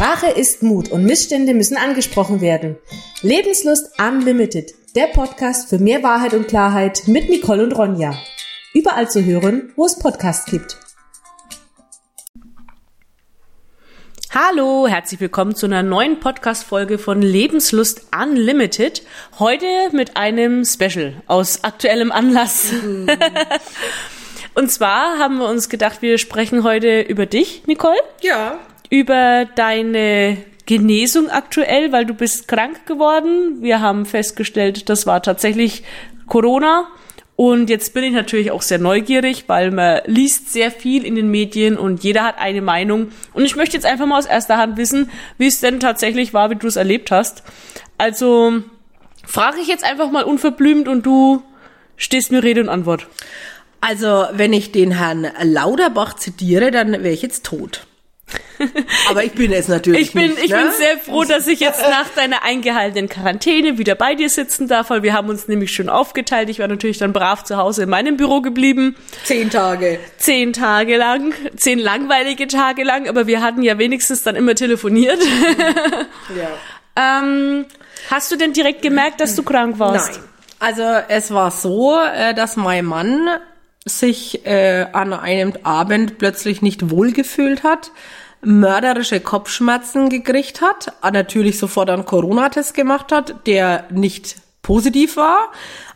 Sprache ist Mut und Missstände müssen angesprochen werden. Lebenslust Unlimited, der Podcast für mehr Wahrheit und Klarheit mit Nicole und Ronja. Überall zu hören, wo es Podcasts gibt. Hallo, herzlich willkommen zu einer neuen Podcast-Folge von Lebenslust Unlimited. Heute mit einem Special aus aktuellem Anlass. Mhm. Und zwar haben wir uns gedacht, wir sprechen heute über dich, Nicole. Ja. Über deine Genesung aktuell, weil du bist krank geworden. Wir haben festgestellt, das war tatsächlich Corona. Und jetzt bin ich natürlich auch sehr neugierig, weil man liest sehr viel in den Medien und jeder hat eine Meinung. Und ich möchte jetzt einfach mal aus erster Hand wissen, wie es denn tatsächlich war, wie du es erlebt hast. Also frage ich jetzt einfach mal unverblümt und du stehst mir Rede und Antwort. Also, wenn ich den Herrn Lauterbach zitiere, dann wäre ich jetzt tot. Aber ich bin es natürlich ich bin, nicht. Ich ne? bin sehr froh, dass ich jetzt nach deiner eingehaltenen Quarantäne wieder bei dir sitzen darf, weil wir haben uns nämlich schon aufgeteilt. Ich war natürlich dann brav zu Hause in meinem Büro geblieben. Zehn Tage. Zehn Tage lang, zehn langweilige Tage lang, aber wir hatten ja wenigstens dann immer telefoniert. Ja. ähm, hast du denn direkt gemerkt, dass du krank warst? Nein. Also es war so, äh, dass mein Mann sich äh, an einem Abend plötzlich nicht wohlgefühlt hat, mörderische Kopfschmerzen gekriegt hat, natürlich sofort einen Corona-Test gemacht hat, der nicht positiv war.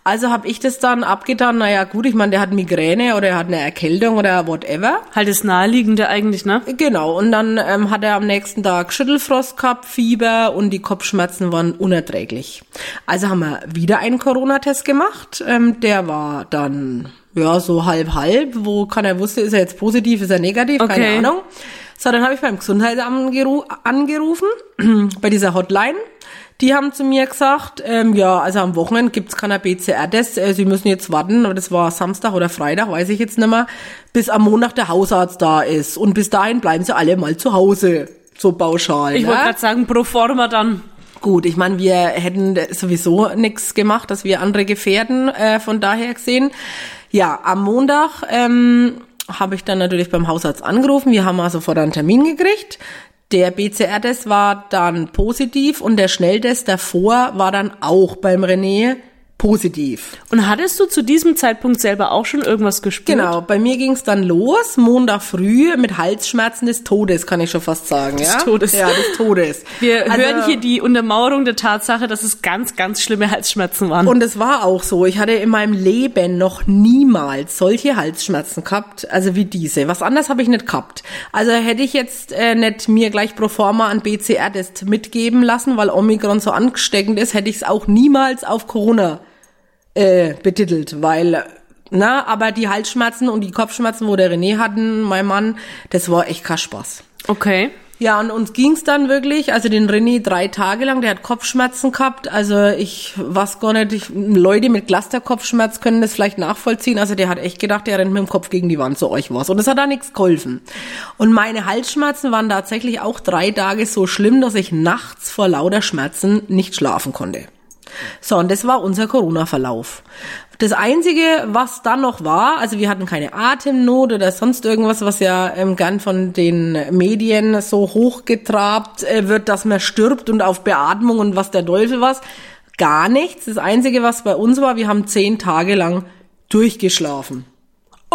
Also habe ich das dann abgetan, naja gut, ich meine, der hat Migräne oder er hat eine Erkältung oder whatever. Halt das Naheliegende eigentlich, ne? Genau, und dann ähm, hat er am nächsten Tag Schüttelfrost gehabt, Fieber und die Kopfschmerzen waren unerträglich. Also haben wir wieder einen Corona-Test gemacht, ähm, der war dann ja, so halb halb, wo keiner wusste, ist er jetzt positiv, ist er negativ, okay. keine Ahnung. So, dann habe ich beim Gesundheitsamt angerufen, bei dieser Hotline. Die haben zu mir gesagt, ähm, ja, also am Wochenende gibt's keiner BCR-Test, äh, Sie müssen jetzt warten, aber das war Samstag oder Freitag, weiß ich jetzt nicht mehr, bis am Montag der Hausarzt da ist. Und bis dahin bleiben Sie alle mal zu Hause, so pauschal. Ich ne? wollte gerade sagen, pro forma dann. Gut, ich meine, wir hätten sowieso nichts gemacht, dass wir andere gefährden, äh, von daher gesehen. Ja, am Montag ähm, habe ich dann natürlich beim Hausarzt angerufen. Wir haben also vor einen Termin gekriegt. Der BCR-Test war dann positiv und der Schnelltest davor war dann auch beim René positiv. Und hattest du zu diesem Zeitpunkt selber auch schon irgendwas gespürt? Genau, bei mir ging es dann los, Montag früh mit Halsschmerzen des Todes, kann ich schon fast sagen. Des ja? Todes. Ja, des Todes. Wir also, hören hier die Untermauerung der Tatsache, dass es ganz, ganz schlimme Halsschmerzen waren. Und es war auch so. Ich hatte in meinem Leben noch niemals solche Halsschmerzen gehabt, also wie diese. Was anderes habe ich nicht gehabt. Also hätte ich jetzt äh, nicht mir gleich pro forma ein BCR-Test mitgeben lassen, weil Omikron so angesteckend ist, hätte ich es auch niemals auf Corona äh, betitelt, weil na, aber die Halsschmerzen und die Kopfschmerzen, wo der René hatten, mein Mann, das war echt kein Spaß. Okay. Ja, und uns ging's dann wirklich, also den René drei Tage lang, der hat Kopfschmerzen gehabt, also ich weiß gar nicht, ich, Leute mit Clusterkopfschmerz können das vielleicht nachvollziehen, also der hat echt gedacht, der rennt mit dem Kopf gegen die Wand, so euch was. Und das hat da nichts geholfen. Und meine Halsschmerzen waren tatsächlich auch drei Tage so schlimm, dass ich nachts vor lauter Schmerzen nicht schlafen konnte. So, und das war unser Corona-Verlauf. Das Einzige, was dann noch war, also wir hatten keine Atemnot oder sonst irgendwas, was ja ähm, gern von den Medien so hochgetrabt äh, wird, dass man stirbt und auf Beatmung und was der Teufel was. Gar nichts. Das Einzige, was bei uns war, wir haben zehn Tage lang durchgeschlafen.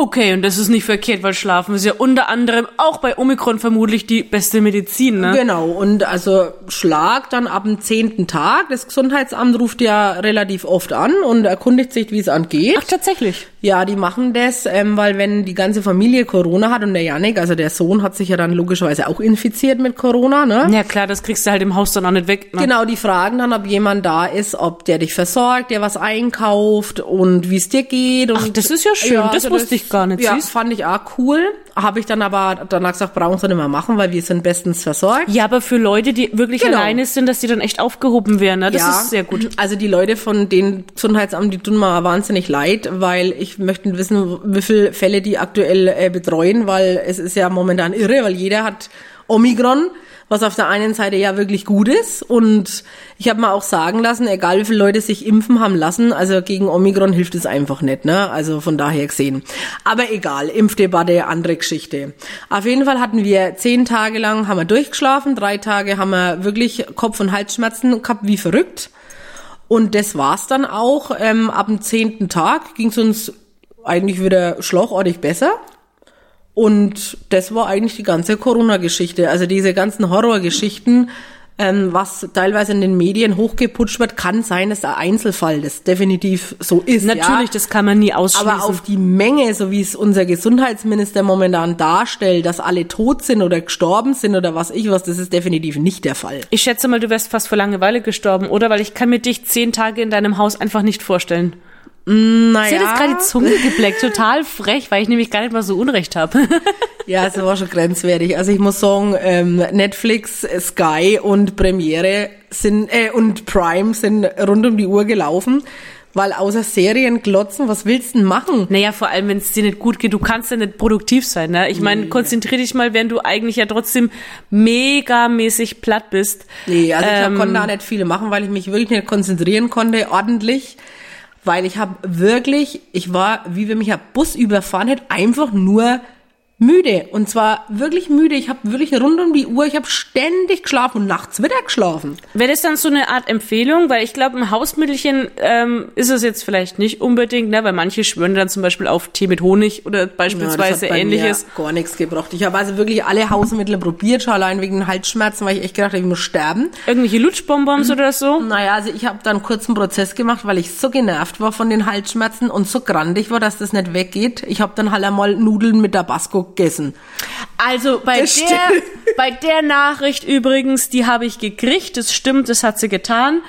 Okay, und das ist nicht verkehrt, weil Schlafen ist ja unter anderem auch bei Omikron vermutlich die beste Medizin, ne? Genau, und also Schlag dann ab dem zehnten Tag. Das Gesundheitsamt ruft ja relativ oft an und erkundigt sich, wie es angeht. Ach, tatsächlich? Ja, die machen das, ähm, weil wenn die ganze Familie Corona hat und der Janik, also der Sohn, hat sich ja dann logischerweise auch infiziert mit Corona, ne? Ja klar, das kriegst du halt im Haus dann auch nicht weg. Ne? Genau, die fragen dann, ob jemand da ist, ob der dich versorgt, der was einkauft und wie es dir geht. Und Ach, das ist ja schön, ja, das also wusste das, ich gar nicht. Ja, süß. fand ich auch cool. Habe ich dann aber danach gesagt, brauchen sie nicht mehr machen, weil wir sind bestens versorgt. Ja, aber für Leute, die wirklich genau. alleine sind, dass die dann echt aufgehoben werden, ne? Das ja, ist sehr gut. Also die Leute von den Gesundheitsamt, die tun mir wahnsinnig leid, weil ich möchte wissen, wie viele Fälle die aktuell äh, betreuen, weil es ist ja momentan irre, weil jeder hat Omikron was auf der einen Seite ja wirklich gut ist. Und ich habe mir auch sagen lassen, egal wie viele Leute sich impfen haben lassen, also gegen Omikron hilft es einfach nicht, ne? Also von daher gesehen. Aber egal, Impfdebatte, andere Geschichte. Auf jeden Fall hatten wir zehn Tage lang, haben wir durchgeschlafen, drei Tage haben wir wirklich Kopf- und Halsschmerzen gehabt, wie verrückt. Und das war's dann auch. Ähm, ab dem zehnten Tag ging's uns eigentlich wieder schlauchortig besser. Und das war eigentlich die ganze Corona-Geschichte. Also diese ganzen Horrorgeschichten, ähm, was teilweise in den Medien hochgeputscht wird, kann sein, dass ein Einzelfall das definitiv so ist. Natürlich, ja. das kann man nie ausschließen. Aber auf die Menge, so wie es unser Gesundheitsminister momentan darstellt, dass alle tot sind oder gestorben sind oder was ich was, das ist definitiv nicht der Fall. ich schätze mal, du wärst fast vor Langeweile gestorben, oder? Weil ich kann mir dich zehn Tage in deinem Haus einfach nicht vorstellen. Naja. Sie hat jetzt gerade die Zunge gebleckt, total frech, weil ich nämlich gar nicht mal so Unrecht habe. Ja, es war schon grenzwertig. Also ich muss sagen, ähm, Netflix, Sky und Premiere sind äh, und Prime sind rund um die Uhr gelaufen, weil außer Serien glotzen, was willst du denn machen? Naja, vor allem, wenn es dir nicht gut geht, du kannst ja nicht produktiv sein. Ne? Ich meine, konzentrier dich mal, wenn du eigentlich ja trotzdem megamäßig platt bist. Nee, also ich Ähm, konnte da nicht viel machen, weil ich mich wirklich nicht konzentrieren konnte, ordentlich. Weil ich habe wirklich, ich war, wie wenn mich ein Bus überfahren hätte, einfach nur müde. Und zwar wirklich müde. Ich habe wirklich rund um die Uhr, ich habe ständig geschlafen und nachts wieder geschlafen. Wäre das dann so eine Art Empfehlung? Weil ich glaube, ein Hausmittelchen ähm, ist es jetzt vielleicht nicht unbedingt, ne? weil manche schwören dann zum Beispiel auf Tee mit Honig oder Ja, beispielsweise bei ähnliches. Gar nichts gebracht. Ich habe also wirklich alle Hausmittel probiert, schon allein wegen den Halsschmerzen, weil ich echt gedacht habe, ich muss sterben. Irgendwelche Lutschbonbons oder so? Naja, also ich habe dann einen kurzen Prozess gemacht, weil ich so genervt war von den Halsschmerzen und so grandig war, dass das nicht weggeht. Ich habe dann halt einmal Nudeln mit Tabasco gegessen. Also bei Das der, stimmt. bei der Nachricht übrigens, die habe ich gekriegt, das stimmt, das hat sie getan.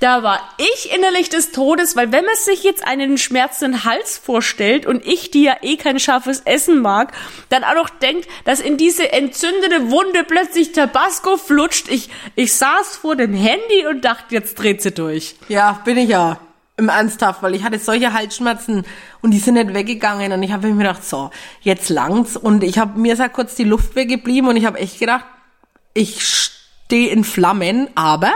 Da war ich innerlich des Todes, weil wenn man sich jetzt einen schmerzenden Hals vorstellt und ich, die ja eh kein scharfes Essen mag, dann auch noch denkt, dass in diese entzündete Wunde plötzlich Tabasco flutscht. Ich, ich saß vor dem Handy und dachte, jetzt dreht sie durch. Ja, bin ich ja. Im Ernsthaft, weil ich hatte solche Halsschmerzen und die sind nicht weggegangen und ich habe mir gedacht, so, jetzt langt's und ich habe mir ist halt kurz die Luft weggeblieben und ich habe echt gedacht, ich stehe in Flammen, aber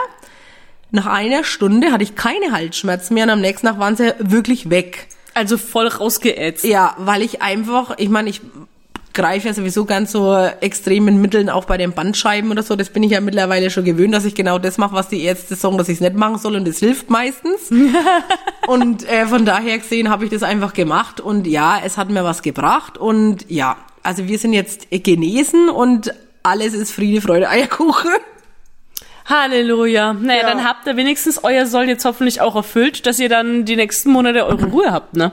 nach einer Stunde hatte ich keine Halsschmerzen mehr und am nächsten Tag waren sie wirklich weg. Also voll rausgeätzt. Ja, weil ich einfach, ich meine, ich greife ja sowieso ganz so extremen Mitteln auch bei den Bandscheiben oder so. Das bin ich ja mittlerweile schon gewöhnt, dass ich genau das mache, was die Ärzte sagen, dass ich es nicht machen soll und das hilft meistens. und äh, von daher gesehen habe ich das einfach gemacht und ja, es hat mir was gebracht und ja, also wir sind jetzt genesen und alles ist Friede, Freude, Eierkuchen. Halleluja. Naja, Ja. dann habt ihr wenigstens euer Soll jetzt hoffentlich auch erfüllt, dass ihr dann die nächsten Monate eure Ruhe habt, ne?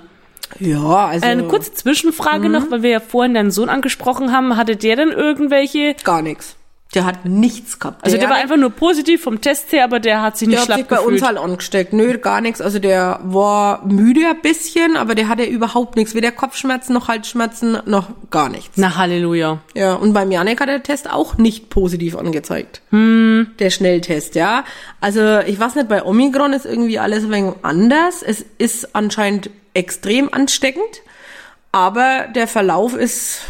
Ja, also Eine kurze Zwischenfrage Mhm. noch, weil wir ja vorhin deinen Sohn angesprochen haben. Hatte der denn irgendwelche, gar nichts. Der hat nichts gehabt. also der war einfach nur positiv vom Test her, aber der hat sich nicht Der hat schlapp sich bei gefühlt. uns halt angesteckt. Nö, gar nichts. Also der war müde ein bisschen, aber der hatte überhaupt nichts. Weder Kopfschmerzen noch Halsschmerzen noch gar nichts. Na, Halleluja. Ja, und beim Janik hat der Test auch nicht positiv angezeigt. Hm. Der Schnelltest, ja. Also ich weiß nicht, bei Omikron ist irgendwie alles ein wenig anders. Es ist anscheinend extrem ansteckend, aber der Verlauf ist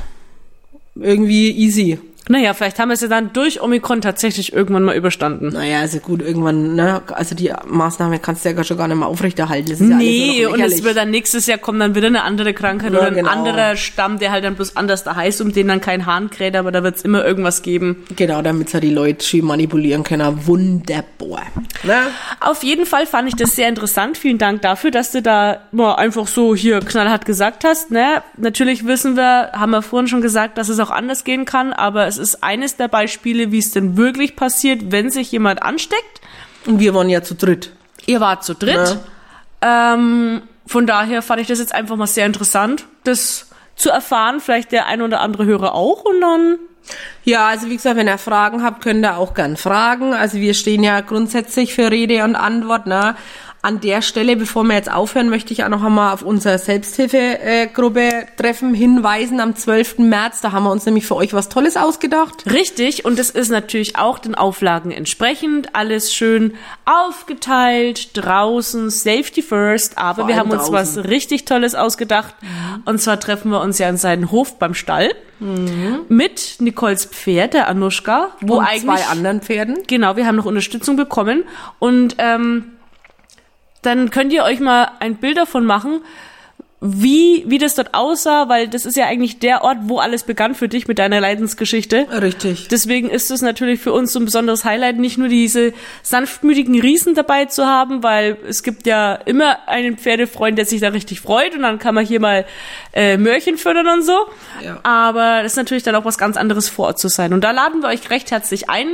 irgendwie easy. Naja, vielleicht haben wir es ja dann durch Omikron tatsächlich irgendwann mal überstanden. Naja, also gut, irgendwann, ne, also die Maßnahme kannst du ja schon gar nicht mehr aufrechterhalten. Das ist ja Nee, noch und es wird dann nächstes Jahr kommen dann wieder eine andere Krankheit Ja, oder ein genau. anderer Stamm, der halt dann bloß anders da heißt, um den dann kein Hahn kräht, aber da wird es immer irgendwas geben. Genau, damit sie die Leute schön manipulieren können. Wunderbar. Ne? Auf jeden Fall fand ich das sehr interessant. Vielen Dank dafür, dass du da mal einfach so hier knallhart gesagt hast. Ne? Natürlich wissen wir, haben wir vorhin schon gesagt, dass es auch anders gehen kann, aber es ist eines der Beispiele, wie es denn wirklich passiert, wenn sich jemand ansteckt. Und wir waren ja zu dritt. Ihr wart zu dritt. Ähm, von daher fand ich das jetzt einfach mal sehr interessant, das zu erfahren. Vielleicht der ein oder andere Hörer auch und dann Ja, also wie gesagt, wenn ihr Fragen habt, könnt ihr auch gern fragen. Also wir stehen ja grundsätzlich für Rede und Antwort. Ne? An der Stelle, bevor wir jetzt aufhören, möchte ich auch noch einmal auf unser Selbsthilfegruppe-Treffen hinweisen am 12. März. Da haben wir uns nämlich für euch was Tolles ausgedacht. Richtig, und es ist natürlich auch den Auflagen entsprechend. Alles schön aufgeteilt, draußen, Safety First. Aber wir haben uns draußen. was richtig Tolles ausgedacht. Und zwar treffen wir uns ja in seinen Hof beim Stall. mit Nicoles Pferd, der Anushka, wo und eigentlich zwei anderen Pferden. Genau, wir haben noch Unterstützung bekommen. Und ähm, dann könnt ihr euch mal ein Bild davon machen, wie, wie das dort aussah, weil das ist ja eigentlich der Ort, wo alles begann für dich mit deiner Leidensgeschichte. Richtig. Deswegen ist es natürlich für uns so ein besonderes Highlight, nicht nur diese sanftmütigen Riesen dabei zu haben, weil es gibt ja immer einen Pferdefreund, der sich da richtig freut und dann kann man hier mal äh, Mörchen fördern und so. Ja. Aber das ist natürlich dann auch was ganz anderes vor Ort zu sein. Und da laden wir euch recht herzlich ein.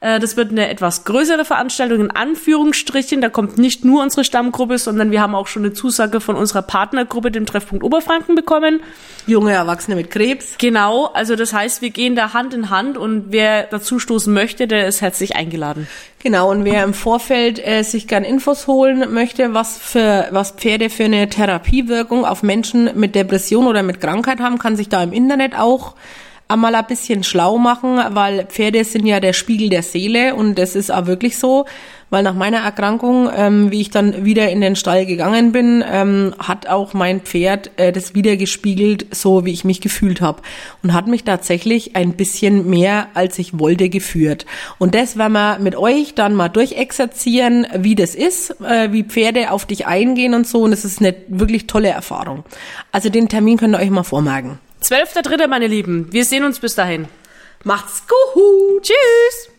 Äh, Das wird eine etwas größere Veranstaltung in Anführungsstrichen. Da kommt nicht nur unsere Stammgruppe, sondern wir haben auch schon eine Zusage von unserer Partnergruppe, dem Treffpunkt Oberfranken, bekommen. Junge Erwachsene mit Krebs. Genau, also das heißt, wir gehen da Hand in Hand und wer dazu stoßen möchte, der ist herzlich eingeladen. Genau, und wer im Vorfeld äh, sich gern Infos holen möchte, was für was Pferde für eine Therapiewirkung auf Menschen mit Depression oder mit Krankheit haben, kann sich da im Internet auch einmal ein bisschen schlau machen, weil Pferde sind ja der Spiegel der Seele und das ist auch wirklich so, weil nach meiner Erkrankung, ähm, wie ich dann wieder in den Stall gegangen bin, ähm, hat auch mein Pferd äh, das wieder gespiegelt, so wie ich mich gefühlt habe und hat mich tatsächlich ein bisschen mehr als ich wollte geführt. Und das werden wir mit euch dann mal durchexerzieren, wie das ist, äh, wie Pferde auf dich eingehen und so und es ist eine wirklich tolle Erfahrung. Also den Termin könnt ihr euch mal vormerken. 12.3., meine Lieben. Wir sehen uns bis dahin. Macht's gut! Tschüss!